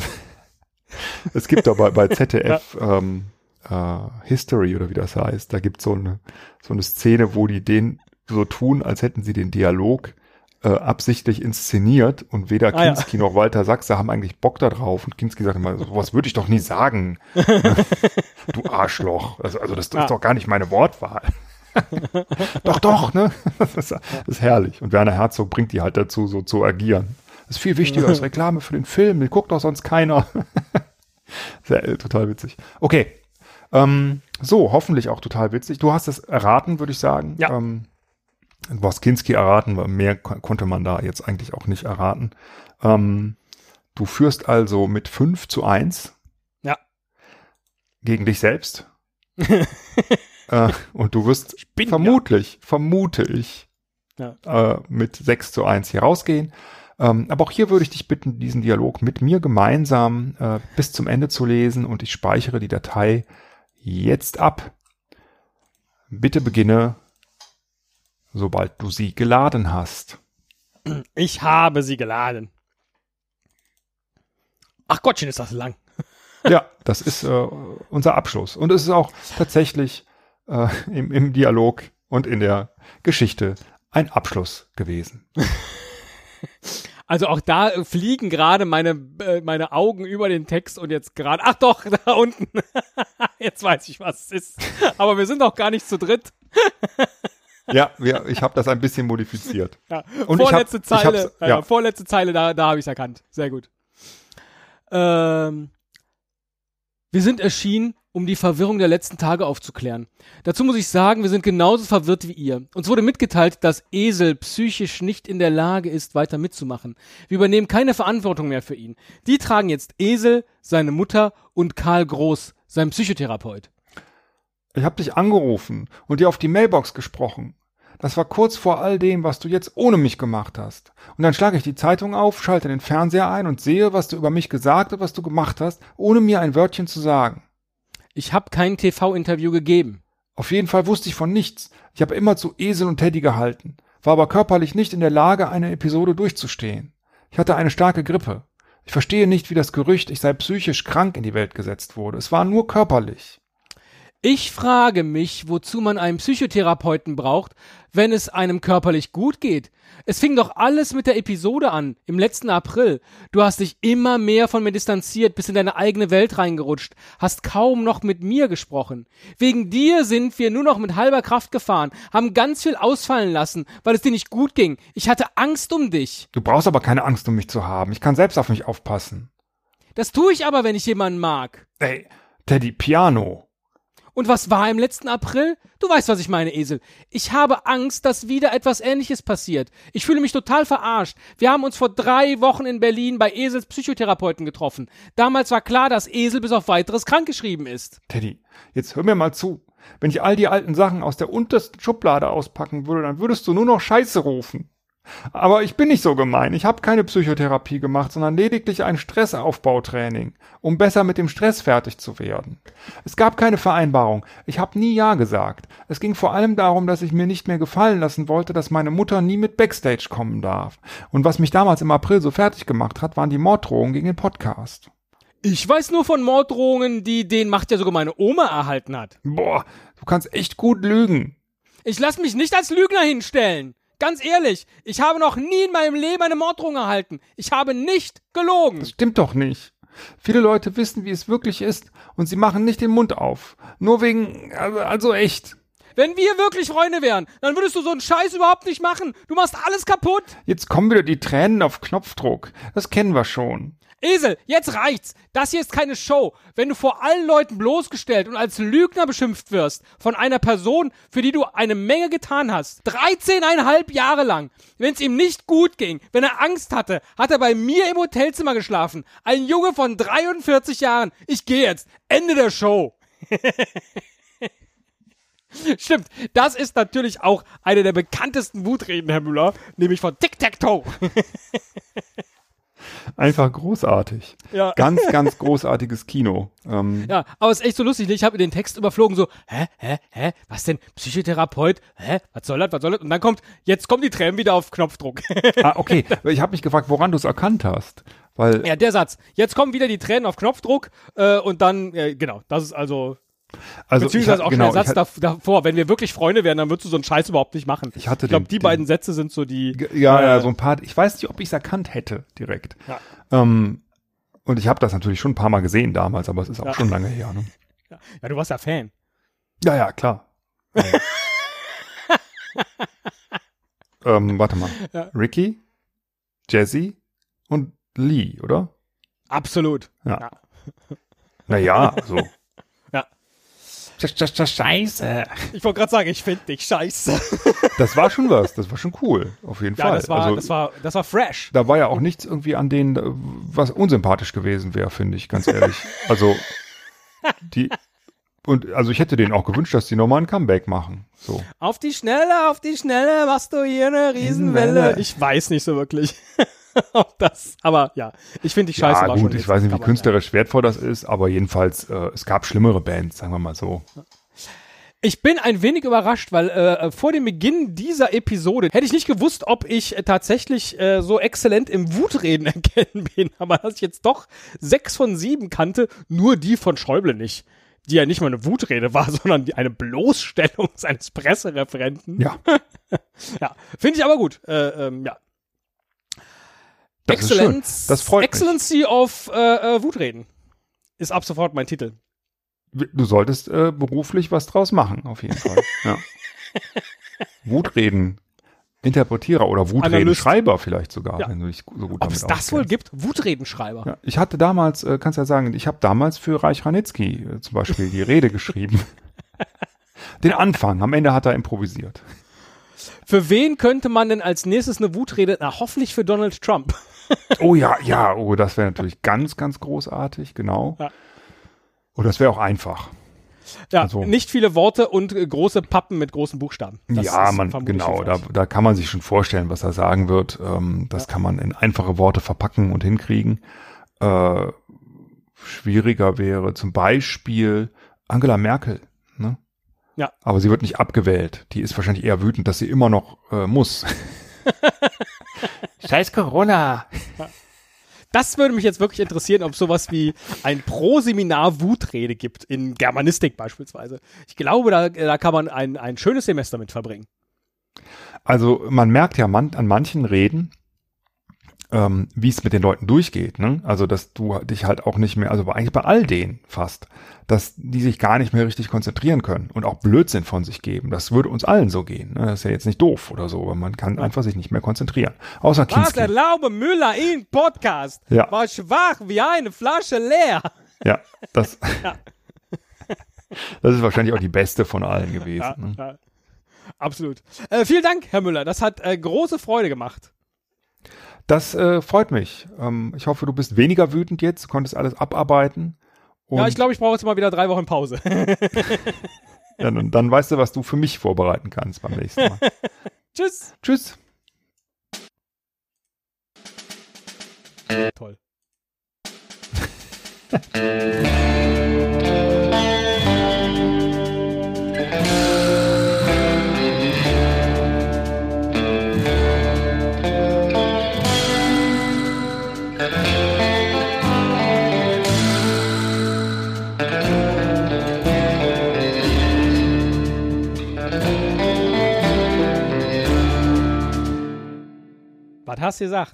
Es gibt aber bei ZDF ähm, äh, History oder wie das heißt, da gibt so eine so eine Szene, wo die den so tun, als hätten sie den Dialog äh, absichtlich inszeniert und weder Ah, ja. Kinski noch Walter Sachse haben eigentlich Bock da drauf und Kinski sagt immer, sowas würde ich doch nie sagen. du Arschloch. Also, also das, das Ja. ist doch gar nicht meine Wortwahl. doch, doch, ne? Das ist, das ist herrlich. Und Werner Herzog bringt die halt dazu, so zu agieren. Das ist viel wichtiger als Reklame für den Film. Den guckt doch sonst keiner. Sehr, äh, total witzig. Okay. Ähm, so, hoffentlich auch total witzig. Du hast es erraten, würde ich sagen. Ja. Ähm, du hast Kinski erraten, weil mehr kon konnte man da jetzt eigentlich auch nicht erraten. Ähm, du führst also mit 5 zu 1 Ja. gegen dich selbst. Äh, und du wirst bin vermutlich, vermute ich, Ja. äh, mit 6 zu 1 hier rausgehen. Ähm, aber auch hier würde ich dich bitten, diesen Dialog mit mir gemeinsam äh, bis zum Ende zu lesen und ich speichere die Datei jetzt ab. Bitte beginne, sobald du sie geladen hast. Ich habe sie geladen. Ach Gottchen, ist das lang. Ja, das ist äh, unser Abschluss. Und es ist auch tatsächlich äh, im, im Dialog und in der Geschichte ein Abschluss gewesen. Also auch da fliegen gerade meine, äh, meine Augen über den Text und jetzt gerade, ach doch, da unten. jetzt weiß ich, was es ist. Aber wir sind doch gar nicht zu dritt. Ja, wir, ich habe das ein bisschen modifiziert. Ja, Und vorletzte hab- Zeile, äh, ja. vorletzte Zeile, da, da habe ich es erkannt. Sehr gut. Ähm, wir sind erschienen, um die Verwirrung der letzten Tage aufzuklären. Dazu muss ich sagen, wir sind genauso verwirrt wie ihr. Uns wurde mitgeteilt, dass Esel psychisch nicht in der Lage ist, weiter mitzumachen. Wir übernehmen keine Verantwortung mehr für ihn. Die tragen jetzt Esel, seine Mutter und Karl Groß, sein Psychotherapeut. Ich habe dich angerufen und dir auf die Mailbox gesprochen. Das war kurz vor all dem, was du jetzt ohne mich gemacht hast. Und dann schlage ich die Zeitung auf, schalte den Fernseher ein und sehe, was du über mich gesagt und was du gemacht hast, ohne mir ein Wörtchen zu sagen. Ich habe kein TV-Interview gegeben. Auf jeden Fall wusste ich von nichts. Ich habe immer zu Esel und Teddy gehalten, war aber körperlich nicht in der Lage, eine Episode durchzustehen. Ich hatte eine starke Grippe. Ich verstehe nicht, wie das Gerücht, ich sei psychisch krank in die Welt gesetzt wurde. Es war nur körperlich. Ich frage mich, wozu man einen Psychotherapeuten braucht, wenn es einem körperlich gut geht. Es fing doch alles mit der Episode an, im letzten April. Du hast dich immer mehr von mir distanziert, bis in deine eigene Welt reingerutscht, hast kaum noch mit mir gesprochen. Wegen dir sind wir nur noch mit halber Kraft gefahren, haben ganz viel ausfallen lassen, weil es dir nicht gut ging. Ich hatte Angst um dich. Du brauchst aber keine Angst, um mich zu haben. Ich kann selbst auf mich aufpassen. Das tue ich aber, wenn ich jemanden mag. Ey, Teddy, Piano. Und was war im letzten April? Du weißt, was ich meine, Esel. Ich habe Angst, dass wieder etwas Ähnliches passiert. Ich fühle mich total verarscht. Wir haben uns vor drei Wochen in Berlin bei Esels Psychotherapeuten getroffen. Damals war klar, dass Esel bis auf weiteres krankgeschrieben ist. Teddy, jetzt hör mir mal zu. Wenn ich all die alten Sachen aus der untersten Schublade auspacken würde, dann würdest du nur noch Scheiße rufen. Aber ich bin nicht so gemein. Ich habe keine Psychotherapie gemacht, sondern lediglich ein Stressaufbautraining, um besser mit dem Stress fertig zu werden. Es gab keine Vereinbarung. Ich habe nie Ja gesagt. Es ging vor allem darum, dass ich mir nicht mehr gefallen lassen wollte, dass meine Mutter nie mit Backstage kommen darf. Und was mich damals im April so fertig gemacht hat, waren die Morddrohungen gegen den Podcast. Ich weiß nur von Morddrohungen, die den Macht ja sogar meine Oma erhalten hat. Boah, du kannst echt gut lügen. Ich lasse mich nicht als Lügner hinstellen. Ganz ehrlich, ich habe noch nie in meinem Leben eine Morddrohung erhalten. Ich habe nicht gelogen. Das stimmt doch nicht. Viele Leute wissen, wie es wirklich ist und sie machen nicht den Mund auf. Nur wegen, also, also echt. Wenn wir wirklich Freunde wären, dann würdest du so einen Scheiß überhaupt nicht machen. Du machst alles kaputt. Jetzt kommen wieder die Tränen auf Knopfdruck. Das kennen wir schon. Esel, jetzt reicht's. Das hier ist keine Show. Wenn du vor allen Leuten bloßgestellt und als Lügner beschimpft wirst von einer Person, für die du eine Menge getan hast, 13,5 Jahre lang, wenn es ihm nicht gut ging, wenn er Angst hatte, hat er bei mir im Hotelzimmer geschlafen. Ein Junge von 43 Jahren. Ich gehe jetzt. Ende der Show. Stimmt, das ist natürlich auch eine der bekanntesten Wutreden, Herr Müller, nämlich von Tic-Tac-Toe. Einfach großartig. Ja. Ganz, ganz großartiges Kino. Ähm, Ja, aber es ist echt so lustig. ne? Ich habe den Text überflogen, so, hä, hä, hä, was denn? Psychotherapeut? Hä? Was soll das? Was soll das? Und dann kommt, jetzt kommen die Tränen wieder auf Knopfdruck. ah, okay. Ich habe mich gefragt, woran du es erkannt hast. Weil, ja, der Satz. Jetzt kommen wieder die Tränen auf Knopfdruck äh, und dann, äh, genau, das ist also, also beziehungsweise auch genau, schon der Satz ich, hat- dav- davor. Wenn wir wirklich Freunde wären, dann würdest du so einen Scheiß überhaupt nicht machen. Ich hatte ich glaube, die den- beiden Sätze sind so die. ja, äh, ja, so ein paar. Ich weiß nicht, ob ich es erkannt hätte direkt. Ja. Ähm, und ich habe das natürlich schon ein paar Mal gesehen damals, aber es ist auch Ja. schon lange her. Ne? Ja, ja, du warst ja Fan. Ja, ja, klar. ähm, warte mal. Ricky, Jesse und Lee, oder? Absolut. Ja. Ja. Naja, so. Scheiße. Ich wollte gerade sagen, ich finde dich scheiße. Das war schon was, das war schon cool, auf jeden Ja, Fall. das war, also, das war, das war fresh. da war ja auch nichts irgendwie an denen, äh, was unsympathisch gewesen wäre, finde ich, ganz ehrlich. Also, die und also ich hätte denen auch gewünscht, dass die nochmal ein Comeback machen. So. Auf die Schnelle, auf die Schnelle machst du hier eine. Riesenwelle. Ich weiß nicht so wirklich. Ob das, aber ja, ich finde die Scheiße ja, gut, ich weiß nicht, wie künstlerisch wertvoll das ist, aber jedenfalls, äh, es gab schlimmere Bands, sagen wir mal so. Ich bin ein wenig überrascht, weil äh, vor dem Beginn dieser Episode hätte ich nicht gewusst, ob ich äh, tatsächlich äh, so exzellent im Wutreden erkennen bin. Aber dass ich jetzt doch sechs von sieben kannte, nur die von Schäuble nicht. Die ja nicht mal eine Wutrede war, sondern die, eine Bloßstellung seines Pressereferenten. Ja, Ja, finde ich aber gut. Äh, ähm, ja. Das ist schön. Das freut mich. Excellency of äh, äh, Wutreden ist ab sofort mein Titel. Du solltest äh, beruflich was draus machen, auf jeden Fall. ja. Wutreden. Interpretierer oder. Wutredenschreiber vielleicht sogar, Ja. wenn du dich so gut Ob es das wohl auskennst. gibt? Wutredenschreiber. Ja, ich hatte damals, äh, kannst ja sagen, ich habe damals für Reich Ranitzky äh, zum Beispiel die Rede geschrieben. Den Anfang, am Ende hat er improvisiert. Für wen könnte man denn als nächstes eine Wutrede? Na, hoffentlich für Donald Trump. Oh ja, ja, oh, das wäre natürlich ganz, ganz großartig, genau. Ja. Oh, das wäre auch einfach. Ja, Also- nicht viele Worte und äh, große Pappen mit großen Buchstaben. Das ja, man, genau, da, da kann man sich schon vorstellen, was er sagen wird. Ähm, das kann man in einfache Worte verpacken und hinkriegen. Äh, schwieriger wäre zum Beispiel Angela Merkel. Ne? Ja. Aber sie wird nicht abgewählt. Die ist wahrscheinlich eher wütend, dass sie immer noch äh, muss. Scheiß Corona. Das würde mich jetzt wirklich interessieren, ob sowas wie ein Pro-Seminar Wutrede gibt, in Germanistik beispielsweise. Ich glaube, da, da kann man ein, ein schönes Semester mit verbringen. Also man merkt ja man, an manchen Reden, ähm, wie es mit den Leuten durchgeht. Ne? Also dass du dich halt auch nicht mehr, also eigentlich bei all denen fast, dass die sich gar nicht mehr richtig konzentrieren können und auch Blödsinn von sich geben. Das würde uns allen so gehen. Ne? Das ist ja jetzt nicht doof oder so, aber man kann einfach sich nicht mehr konzentrieren. Außer Was Kinski. erlaube Müller in Podcast? Ja. War schwach wie eine Flasche leer. Ja, das, das ist wahrscheinlich auch die beste von allen gewesen. Ja, Ne? ja. Absolut. Äh, vielen Dank, Herr Müller. Das hat äh, große Freude gemacht. Das äh, freut mich. Ähm, ich hoffe, du bist weniger wütend jetzt, konntest alles abarbeiten. Ja, ich glaube, ich brauche jetzt mal wieder drei Wochen Pause. ja, dann, dann weißt du, was du für mich vorbereiten kannst beim nächsten Mal. Tschüss. Tschüss. Toll. Was hast du gesagt?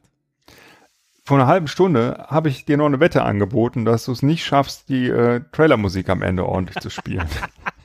Vor einer halben Stunde habe ich dir noch eine Wette angeboten, dass du es nicht schaffst, die äh, Trailermusik am Ende ordentlich zu spielen.